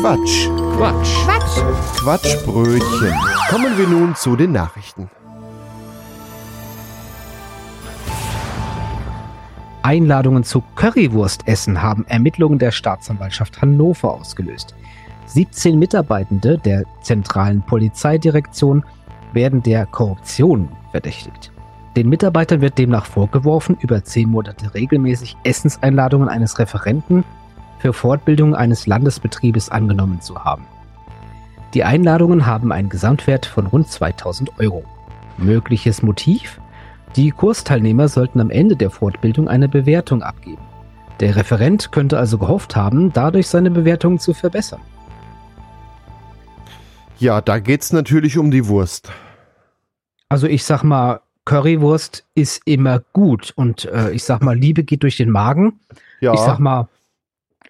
Quatsch. Quatsch. Quatsch. Quatschbrötchen. Kommen wir nun zu den Nachrichten. Einladungen zu Currywurstessen haben Ermittlungen der Staatsanwaltschaft Hannover ausgelöst. 17 Mitarbeitende der zentralen Polizeidirektion werden der Korruption verdächtigt. Den Mitarbeitern wird demnach vorgeworfen, über zehn Monate regelmäßig Essenseinladungen eines Referenten für Fortbildung eines Landesbetriebes angenommen zu haben. Die Einladungen haben einen Gesamtwert von rund 2000 Euro. Mögliches Motiv? Die Kursteilnehmer sollten am Ende der Fortbildung eine Bewertung abgeben. Der Referent könnte also gehofft haben, dadurch seine Bewertung zu verbessern. Ja, da geht's natürlich um die Wurst. Also ich sag mal, Currywurst ist immer gut und äh, ich sag mal, Liebe geht durch den Magen. Ja. Ich sag mal,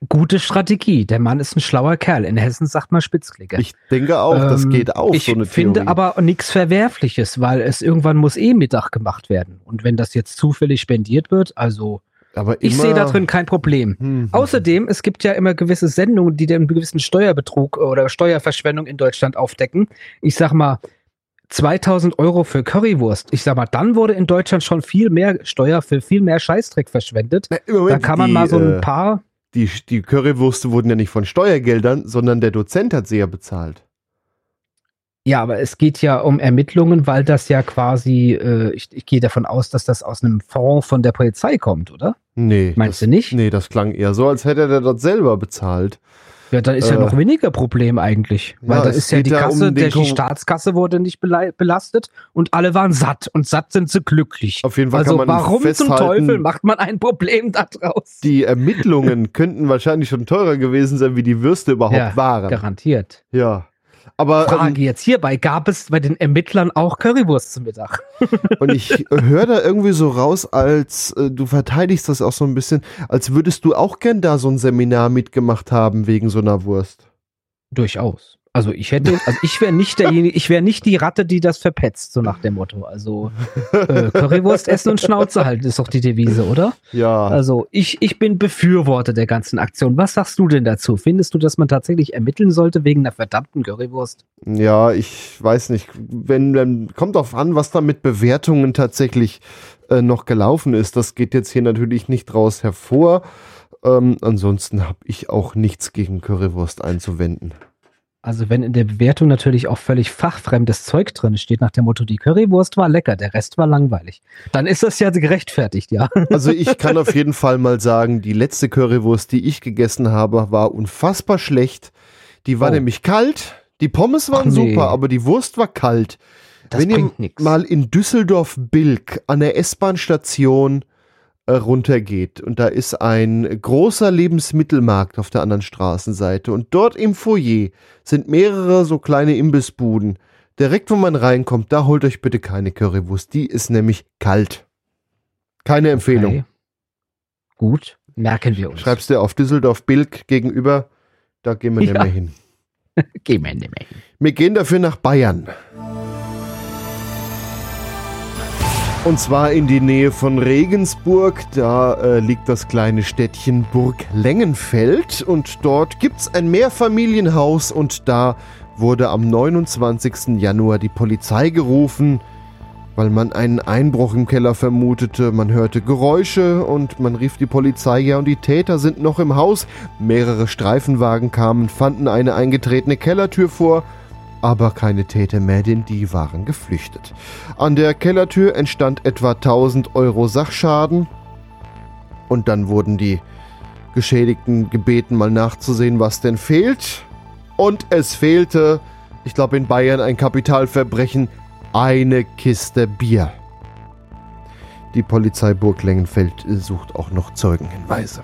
gute Strategie. Der Mann ist ein schlauer Kerl. In Hessen sagt man Spitzklicker. Ich denke auch, das Ähm, geht auch ich so eine finde Theorie. aber nichts Verwerfliches, weil es irgendwann muss eh Mittag gemacht werden. Und wenn das jetzt zufällig spendiert wird, also aber ich sehe da drin kein Problem. Hm, Außerdem, es gibt ja immer gewisse Sendungen, die den gewissen Steuerbetrug oder Steuerverschwendung in Deutschland aufdecken. Ich sag mal, 2000 Euro für Currywurst. Ich sag mal, dann wurde in Deutschland schon viel mehr Steuer für viel mehr Scheißdreck verschwendet. Na, Da kann man die, mal so ein äh, paar. Die, die Currywürste wurden ja nicht von Steuergeldern, sondern der Dozent hat sie ja bezahlt. Ja, aber es geht ja um Ermittlungen, weil das ja quasi, äh, ich, ich gehe davon aus, dass das aus einem Fonds von der Polizei kommt, oder? Nee. Meinst das, du nicht? Nee, das klang eher so, als hätte er das selber bezahlt. Ja, da ist ja Äh, noch weniger Problem eigentlich. ja, Weil da es ist ja die ja um Kasse, der, die Staatskasse wurde nicht belastet und alle waren satt. Und satt sind sie glücklich. Auf jeden Fall Also kann man warum zum Teufel macht man ein Problem daraus? die Ermittlungen könnten wahrscheinlich schon teurer gewesen sein, wie die Würste überhaupt Ja, waren. Garantiert. Ja. Aber Frage ähm, jetzt hierbei, gab es bei den Ermittlern auch Currywurst zum Mittag? und ich höre da irgendwie so raus, als äh, du verteidigst das auch so ein bisschen, als würdest du auch gern da so ein Seminar mitgemacht haben wegen so einer Wurst. Durchaus. Also ich hätte, also ich wäre nicht derjenige, ich wäre nicht die Ratte, die das verpetzt, so nach dem Motto. Also äh, Currywurst essen und Schnauze halten ist doch die Devise, oder? Ja. Also ich, ich bin Befürworter der ganzen Aktion. Was sagst du denn dazu? Findest du, dass man tatsächlich ermitteln sollte wegen einer verdammten Currywurst? Ja, ich weiß nicht. Wenn, dann kommt drauf an, was da mit Bewertungen tatsächlich äh, noch gelaufen ist. Das geht jetzt hier natürlich nicht raus hervor. Ähm, ansonsten habe ich auch nichts gegen Currywurst einzuwenden. Also wenn in der Bewertung natürlich auch völlig fachfremdes Zeug drin steht, nach dem Motto, die Currywurst war lecker, der Rest war langweilig, dann ist das ja gerechtfertigt, ja. Also ich kann auf jeden Fall mal sagen, die letzte Currywurst, die ich gegessen habe, war unfassbar schlecht. Die war Oh. nämlich kalt. Die Pommes waren nee. super, aber die Wurst war kalt. Das Wenn ihr nichts. mal in Düsseldorf-Bilk an der S-Bahn-Station runtergeht und da ist ein großer Lebensmittelmarkt auf der anderen Straßenseite und dort im Foyer sind mehrere so kleine Imbissbuden. Direkt, wo man reinkommt, da holt euch bitte keine Currywurst. Die ist nämlich kalt. Keine Empfehlung. Okay. Gut, merken wir uns. Schreibst du auf Düsseldorf-Bilk gegenüber, da gehen wir Ja. nicht mehr hin. Gehen wir nicht mehr hin. Wir gehen dafür nach Bayern. Und zwar in die Nähe von Regensburg. Da äh, liegt das kleine Städtchen Burg Lengenfeld. Und dort gibt's ein Mehrfamilienhaus. Und da wurde am 29. Januar die Polizei gerufen, weil man einen Einbruch im Keller vermutete. Man hörte Geräusche und man rief die Polizei. Ja, und die Täter sind noch im Haus. Mehrere Streifenwagen kamen, fanden eine eingetretene Kellertür vor aber keine Täter mehr, denn die waren geflüchtet. An der Kellertür entstand etwa 1000 Euro Sachschaden und dann wurden die Geschädigten gebeten, mal nachzusehen, was denn fehlt. Und es fehlte, ich glaube in Bayern ein Kapitalverbrechen, eine Kiste Bier. Die Polizei Burg Lengenfeld sucht auch noch Zeugenhinweise.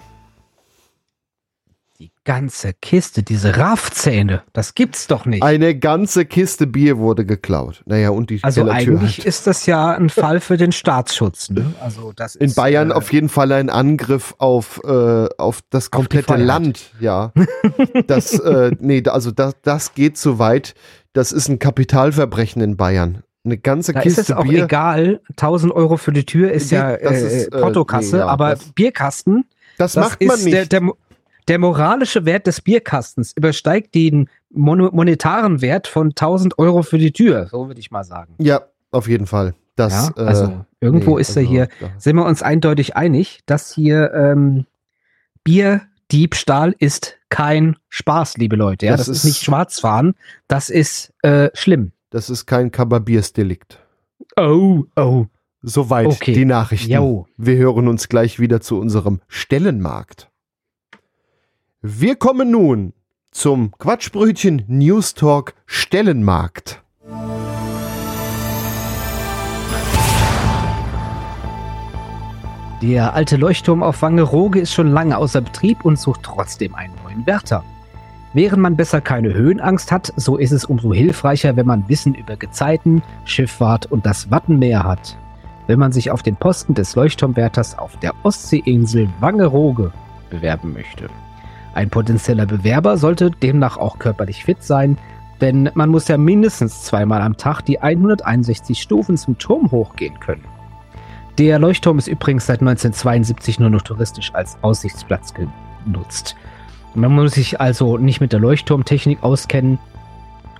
Ganze Kiste, diese Raffzähne, das gibt's doch nicht. Eine ganze Kiste Bier wurde geklaut. Naja, und die Also Kellertür eigentlich halt. ist das ja ein Fall für den Staatsschutz. Ne? Also das In ist, Bayern äh, auf jeden Fall ein Angriff auf, äh, auf das komplette Freiheit. Land, ja. Das, äh, nee, also das, das geht zu weit. Das ist ein Kapitalverbrechen in Bayern. Eine ganze Da ist Kiste es auch Bier. egal. 1000 Euro für die Tür ist Die- ja äh, ist, äh, Portokasse, nee, ja, aber das- Bierkasten, Das, das macht man ist nicht. Der, der, der moralische Wert des Bierkastens übersteigt den mon monetaren Wert von 1000 Euro für die Tür, so würde ich mal sagen. Ja, auf jeden Fall. Das, ja, also äh, irgendwo nee, ist er also, hier, da- sind wir uns eindeutig einig, dass hier ähm, Bierdiebstahl ist kein Spaß, liebe Leute. Ja, Das das, ist ist- nicht Schwarzfahren, das ist äh, schlimm. Das ist kein Kababiersdelikt. Oh, oh. Soweit Okay. die Nachrichten. Jo. Wir hören uns gleich wieder zu unserem Stellenmarkt. Wir kommen nun zum Quatschbrötchen News Talk Stellenmarkt. Der alte Leuchtturm auf Wangerooge ist schon lange außer Betrieb und sucht trotzdem einen neuen Wärter. Während man besser keine Höhenangst hat, so ist es umso hilfreicher, wenn man Wissen über Gezeiten, Schifffahrt und das Wattenmeer hat. Wenn man sich auf den Posten des Leuchtturmwärters auf der Ostseeinsel Wangerooge bewerben möchte. Ein potenzieller Bewerber sollte demnach auch körperlich fit sein, denn man muss ja mindestens zweimal am Tag die 161 Stufen zum Turm hochgehen können. Der Leuchtturm ist übrigens seit 1972 nur noch touristisch als Aussichtsplatz genutzt. Man muss sich also nicht mit der Leuchtturmtechnik auskennen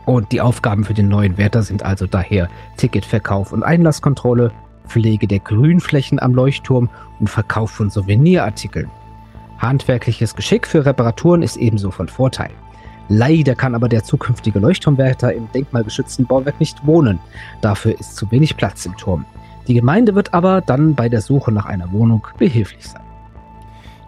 und die Aufgaben für den neuen Wärter sind also daher Ticketverkauf und Einlasskontrolle, Pflege der Grünflächen am Leuchtturm und Verkauf von Souvenirartikeln. Handwerkliches Geschick für Reparaturen ist ebenso von Vorteil. Leider kann aber der zukünftige Leuchtturmwärter im denkmalgeschützten Bauwerk nicht wohnen. Dafür ist zu wenig Platz im Turm. Die Gemeinde wird aber dann bei der Suche nach einer Wohnung behilflich sein.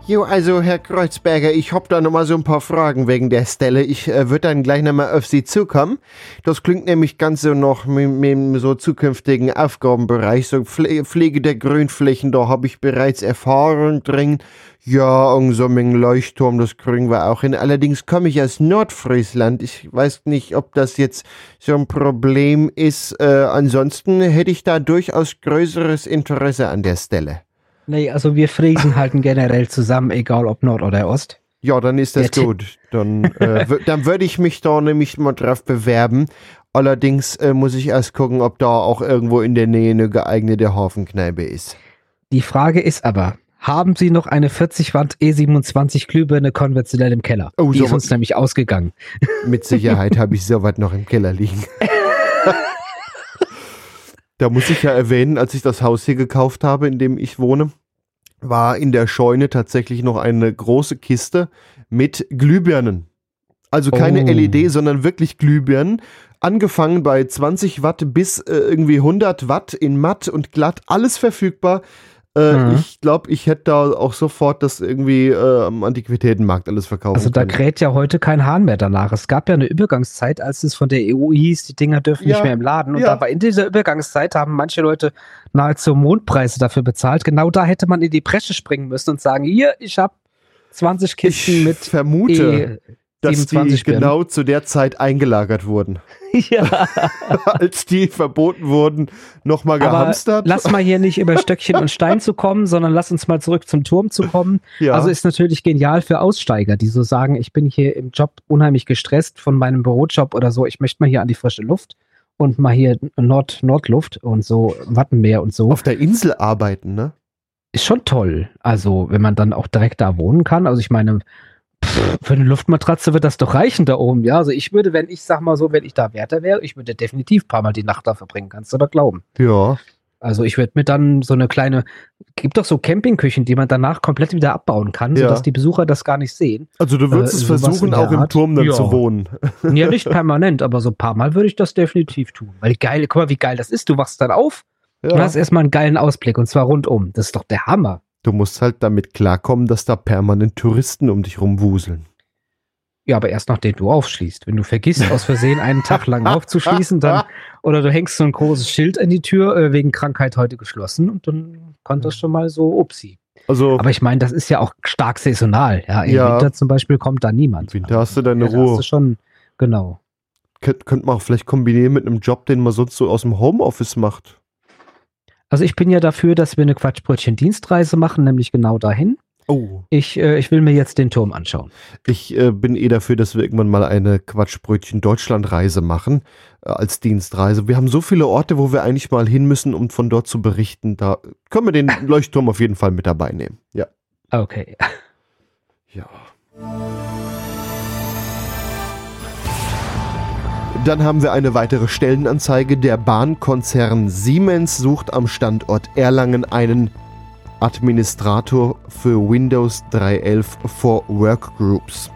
Jo, also Herr Kreuzberger, ich hab da nochmal so ein paar Fragen wegen der Stelle. Ich äh, würde dann gleich nochmal auf Sie zukommen. Das klingt nämlich ganz so noch mit, mit so zukünftigen Aufgabenbereich, so Pfle Pflege der Grünflächen, da habe ich bereits Erfahrung drin. Ja, und so mit dem Leuchtturm, das kriegen wir auch hin. Allerdings komme ich aus Nordfriesland. Ich weiß nicht, ob das jetzt so ein Problem ist. Äh, ansonsten hätte ich da durchaus größeres Interesse an der Stelle. Nee, also wir Friesen halten generell zusammen, egal ob Nord oder Ost. Ja, dann ist das gut. Dann, äh, dann würde ich mich da nämlich mal drauf bewerben. Allerdings äh, muss ich erst gucken, ob da auch irgendwo in der Nähe eine geeignete Hafenkneipe ist. Die Frage ist aber, haben Sie noch eine 40 Watt E27 Glühbirne konventionell im Keller? Oh, Die so ist uns nämlich ausgegangen. Mit Sicherheit habe ich sowas noch im Keller liegen. da muss ich ja erwähnen, als ich das Haus hier gekauft habe, in dem ich wohne, war in der Scheune tatsächlich noch eine große Kiste mit Glühbirnen. Also keine Oh. LED, sondern wirklich Glühbirnen. Angefangen bei 20 Watt bis äh, irgendwie 100 Watt in matt und glatt, alles verfügbar. Äh, Mhm. Ich glaube, ich hätte da auch sofort das irgendwie äh, am Antiquitätenmarkt alles verkaufen Also da kräht ja heute kein Hahn mehr danach. Es gab ja eine Übergangszeit, als es von der EU hieß, die Dinger dürfen Ja, nicht mehr im Laden. Und ja. aber in dieser Übergangszeit haben manche Leute nahezu Mondpreise dafür bezahlt. Genau da hätte man in die Bresche springen müssen und sagen, hier, ich habe 20 Kisten Ich mit vermute, dass die 27 Birnen. genau zu der Zeit eingelagert wurden. ja. Als die verboten wurden, nochmal Aber gehamstert. lass mal hier nicht über Stöckchen und Stein zu kommen, sondern lass uns mal zurück zum Turm zu kommen. ja. Also ist natürlich genial für Aussteiger, die so sagen, ich bin hier im Job unheimlich gestresst von meinem Bürojob oder so, ich möchte mal hier an die frische Luft und mal hier Nord Nordluft und so Wattenmeer und so. auf der Insel arbeiten, ne? Ist schon toll. Also, wenn man dann auch direkt da wohnen kann. Also ich meine, für eine Luftmatratze wird das doch reichen da oben. Ja, also ich würde, wenn ich sag mal so, wenn ich da Wärter wäre, ich würde definitiv ein paar Mal die Nacht da verbringen, kannst du doch glauben. Ja. Also ich würde mir dann so eine kleine, gibt doch so Campingküchen, die man danach komplett wieder abbauen kann, Ja. sodass die Besucher das gar nicht sehen. Also du würdest Äh, es versuchen, auch im? Turm dann Ja. zu wohnen. Ja, nicht permanent, aber so ein paar Mal würde ich das definitiv tun. Weil geil, guck mal, wie geil das ist. Du wachst dann auf und Ja. hast erstmal einen geilen Ausblick und zwar rundum. Das ist doch der Hammer. Du musst halt damit klarkommen, dass da permanent Touristen um dich rumwuseln. Ja, aber erst nachdem du aufschließt. Wenn du vergisst, aus Versehen einen Tag lang aufzuschließen, dann, oder du hängst so ein großes Schild an die Tür, äh, wegen Krankheit heute geschlossen und dann kann das schon mal so upsi. Also Aber ich meine, das ist ja auch stark saisonal. Ja, im Ja. Winter zum Beispiel kommt da niemand. im Winter hast du deine Ja, da hast Ruhe. du schon, genau. Könnt, könnte man auch vielleicht kombinieren mit einem Job, den man sonst so aus dem Homeoffice macht. Also ich bin ja dafür, dass wir eine Quatschbrötchen-Dienstreise machen, nämlich genau dahin. Oh. Ich, äh, ich will mir jetzt den Turm anschauen. Ich äh, bin eh dafür, dass wir irgendwann mal eine Quatschbrötchen Deutschlandreise machen äh, als Dienstreise. Wir haben so viele Orte, wo wir eigentlich mal hin müssen, um von dort zu berichten. Da können wir den Leuchtturm auf jeden Fall mit dabei nehmen. Ja. Okay. Ja. Dann haben wir eine weitere Stellenanzeige. Der Bahnkonzern Siemens sucht am Standort Erlangen einen Administrator für Windows 3.11 for Workgroups.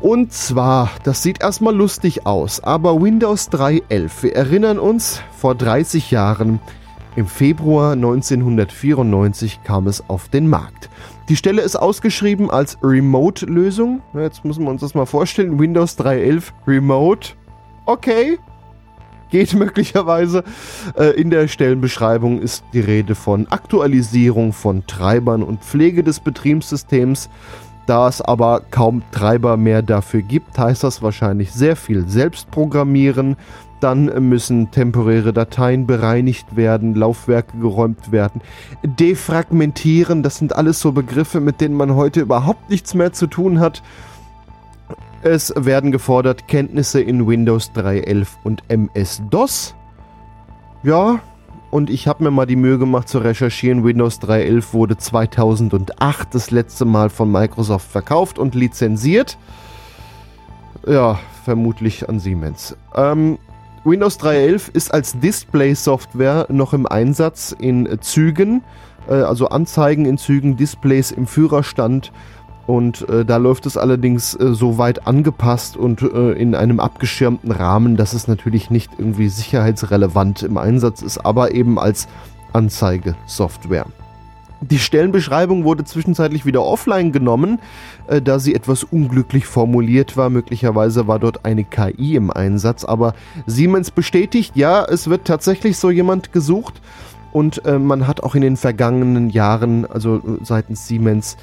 Und zwar, das sieht erstmal lustig aus, aber Windows 3.11, wir erinnern uns, vor 30 Jahren, im Februar 1994 kam es auf den Markt. Die Stelle ist ausgeschrieben als Remote-Lösung. Jetzt müssen wir uns das mal vorstellen. Windows 3.11 Remote. Okay. Geht möglicherweise. Äh, in der Stellenbeschreibung ist die Rede von Aktualisierung von Treibern und Pflege des Betriebssystems. Da es aber kaum Treiber mehr dafür gibt, heißt das wahrscheinlich sehr viel selbst programmieren, dann müssen temporäre Dateien bereinigt werden, Laufwerke geräumt werden. Defragmentieren, das sind alles so Begriffe, mit denen man heute überhaupt nichts mehr zu tun hat. Es werden gefordert Kenntnisse in Windows 3.11 und MS-DOS. Ja, und ich habe mir mal die Mühe gemacht zu recherchieren. Windows 3.11 wurde 2008 das letzte Mal von Microsoft verkauft und lizenziert. Ja, vermutlich an Siemens. Ähm, Windows 3.11 ist als Display-Software noch im Einsatz in Zügen, äh, also Anzeigen in Zügen, Displays im Führerstand. Und äh, da läuft es allerdings äh, so weit angepasst und äh, in einem abgeschirmten Rahmen, dass es natürlich nicht irgendwie sicherheitsrelevant im Einsatz ist, aber eben als Anzeigesoftware. Die Stellenbeschreibung wurde zwischenzeitlich wieder offline genommen, äh, da sie etwas unglücklich formuliert war. Möglicherweise war dort eine KI im Einsatz, aber Siemens bestätigt, ja, es wird tatsächlich so jemand gesucht und äh, man hat auch in den vergangenen Jahren, also äh, seitens Siemens,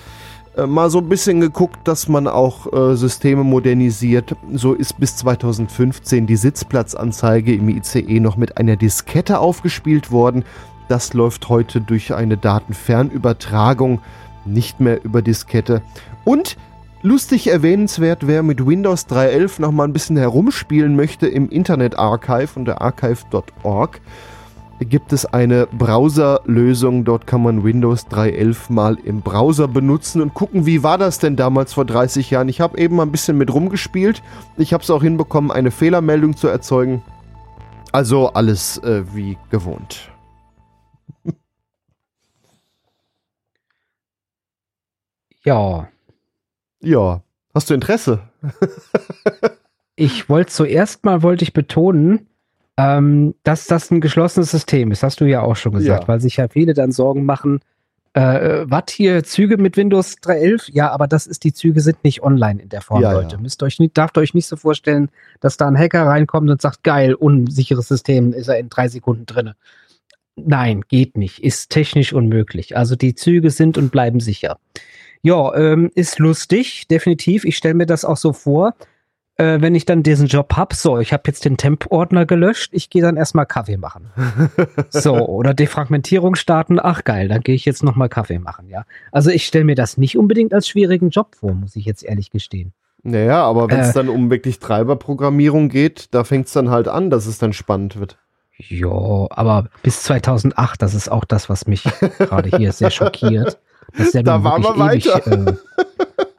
mal so ein bisschen geguckt, dass man auch äh, Systeme modernisiert. So ist bis 2015 die Sitzplatzanzeige im ICE noch mit einer Diskette aufgespielt worden das läuft heute durch eine Datenfernübertragung, nicht mehr über Diskette. Und lustig erwähnenswert, wer mit Windows 3.11 noch mal ein bisschen herumspielen möchte im Internet Archive unter archive.org, gibt es eine Browserlösung. Dort kann man Windows 3.11 mal im Browser benutzen und gucken, wie war das denn damals vor 30 Jahren. Ich habe eben mal ein bisschen mit rumgespielt. Ich habe es auch hinbekommen, eine Fehlermeldung zu erzeugen. Also alles äh, wie gewohnt. Ja. Ja. Hast du Interesse? ich wollte zuerst mal wollte ich betonen, ähm, dass das ein geschlossenes System ist. Hast du ja auch schon gesagt, ja. weil sich ja viele dann Sorgen machen. Äh, was hier Züge mit Windows 3.11? Ja, aber das ist die Züge sind nicht online in der Form, ja, Leute. Ja. Müsst euch nicht, darf euch nicht so vorstellen, dass da ein Hacker reinkommt und sagt, geil, unsicheres System, ist er in drei Sekunden drinne. Nein, geht nicht, ist technisch unmöglich. Also die Züge sind und bleiben sicher. Ja, ähm, ist lustig, definitiv. Ich stelle mir das auch so vor, äh, wenn ich dann diesen Job hab, so, ich habe jetzt den Temp-Ordner gelöscht, ich gehe dann erstmal Kaffee machen. so, oder Defragmentierung starten, ach geil, dann gehe ich jetzt nochmal Kaffee machen, ja. Also ich stelle mir das nicht unbedingt als schwierigen Job vor, muss ich jetzt ehrlich gestehen. Naja, aber wenn es äh, dann um wirklich Treiberprogrammierung geht, da fängt es dann halt an, dass es dann spannend wird. Ja, aber bis 2008, das ist auch das, was mich gerade hier sehr schockiert. Da waren wir weiter. Ewig, äh,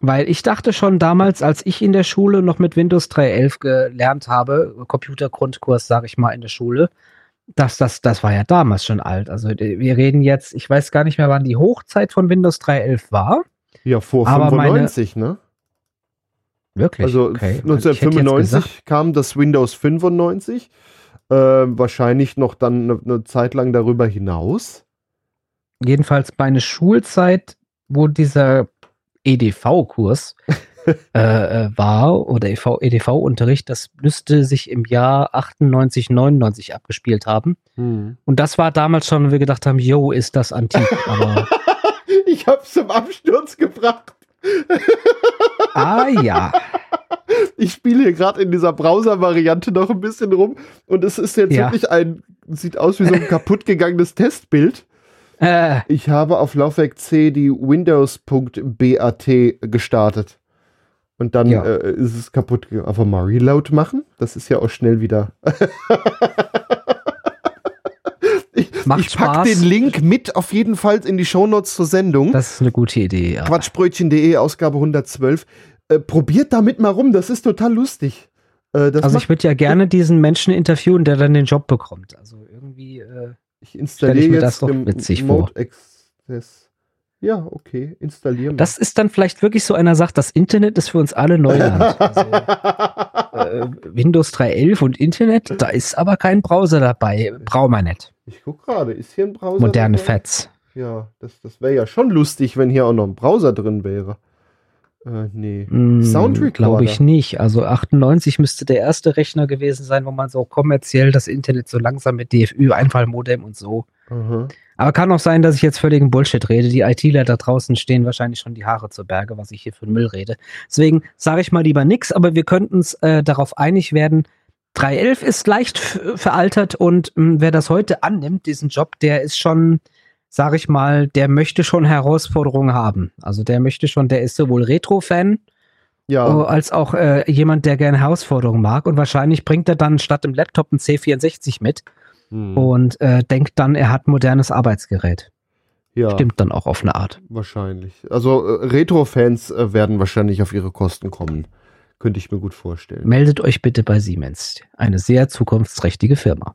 weil ich dachte schon damals, als ich in der Schule noch mit Windows 3.11 gelernt habe, Computergrundkurs, sage ich mal, in der Schule, dass das, das war ja damals schon alt. Also wir reden jetzt, ich weiß gar nicht mehr, wann die Hochzeit von Windows 3.11 war. Ja, vor 95, meine, ne? Wirklich? Also okay. 1995 kam das Windows 95. Äh, wahrscheinlich noch dann eine, eine Zeit lang darüber hinaus jedenfalls meine Schulzeit, wo dieser EDV-Kurs äh, äh, war oder EDV-Unterricht, das müsste sich im Jahr 98, 99 abgespielt haben. Hm. Und das war damals schon, wo wir gedacht haben, yo, ist das antik. Aber ich hab's zum Absturz gebracht. ah ja. Ich spiele hier gerade in dieser Browser-Variante noch ein bisschen rum und es ist jetzt ja. wirklich ein, sieht aus wie so ein kaputtgegangenes Testbild. Äh. Ich habe auf Laufwerk C die Windows.bat gestartet. Und dann ja. äh, ist es kaputt. Einfach mal Reload machen. Das ist ja auch schnell wieder. ich, Macht ich pack Spaß. den Link mit auf jeden Fall in die Shownotes zur Sendung. Das ist eine gute Idee, ja. Quatschbrötchen.de, Ausgabe 112. Äh, probiert damit mal rum, das ist total lustig. Äh, das Also macht- ich würde ja gerne diesen Menschen interviewen, der dann den Job bekommt. Also irgendwie, äh, ich installiere ich jetzt das doch witzig Mode Access. Ja, okay, installieren. das ist dann vielleicht wirklich so einer sagt, das Internet ist für uns alle Neuland. Also, äh, Windows 3.11 und Internet, da ist aber kein Browser dabei. Brauchen wir nicht. ich guck gerade, ist hier ein Browser? Moderne dabei? Fats. Ja, das, das wäre ja schon lustig, wenn hier auch noch ein Browser drin wäre. Äh, nee. Soundrecorder. Glaube Hm, ich nicht. Also 98 müsste der erste Rechner gewesen sein, wo man so kommerziell das Internet so langsam mit DFÜ, Einfallmodem und so. Aha. Aber kann auch sein, dass ich jetzt völligen Bullshit rede. Die ITler da draußen stehen wahrscheinlich schon die Haare zu Berge, was ich hier für Müll rede. Deswegen sage ich mal lieber nix, aber wir könnten uns äh, darauf einig werden. 311 ist leicht veraltert und mh, wer das heute annimmt, diesen Job, der ist schon, sage ich mal, der möchte schon Herausforderungen haben. Also der möchte schon, der ist sowohl Retro-Fan Ja, Oh, als auch äh, jemand, der gerne Herausforderungen mag. Und wahrscheinlich bringt er dann statt dem Laptop einen C64 mit hm, und äh, denkt dann, er hat ein modernes Arbeitsgerät. ja Stimmt dann auch auf eine Art. wahrscheinlich. Also äh, Retro-Fans äh, werden wahrscheinlich auf ihre Kosten kommen. Könnte ich mir gut vorstellen. Meldet euch bitte bei Siemens. Eine sehr zukunftsträchtige Firma.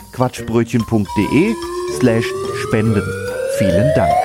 quatschbrötchen.de slash spenden. Vielen Dank.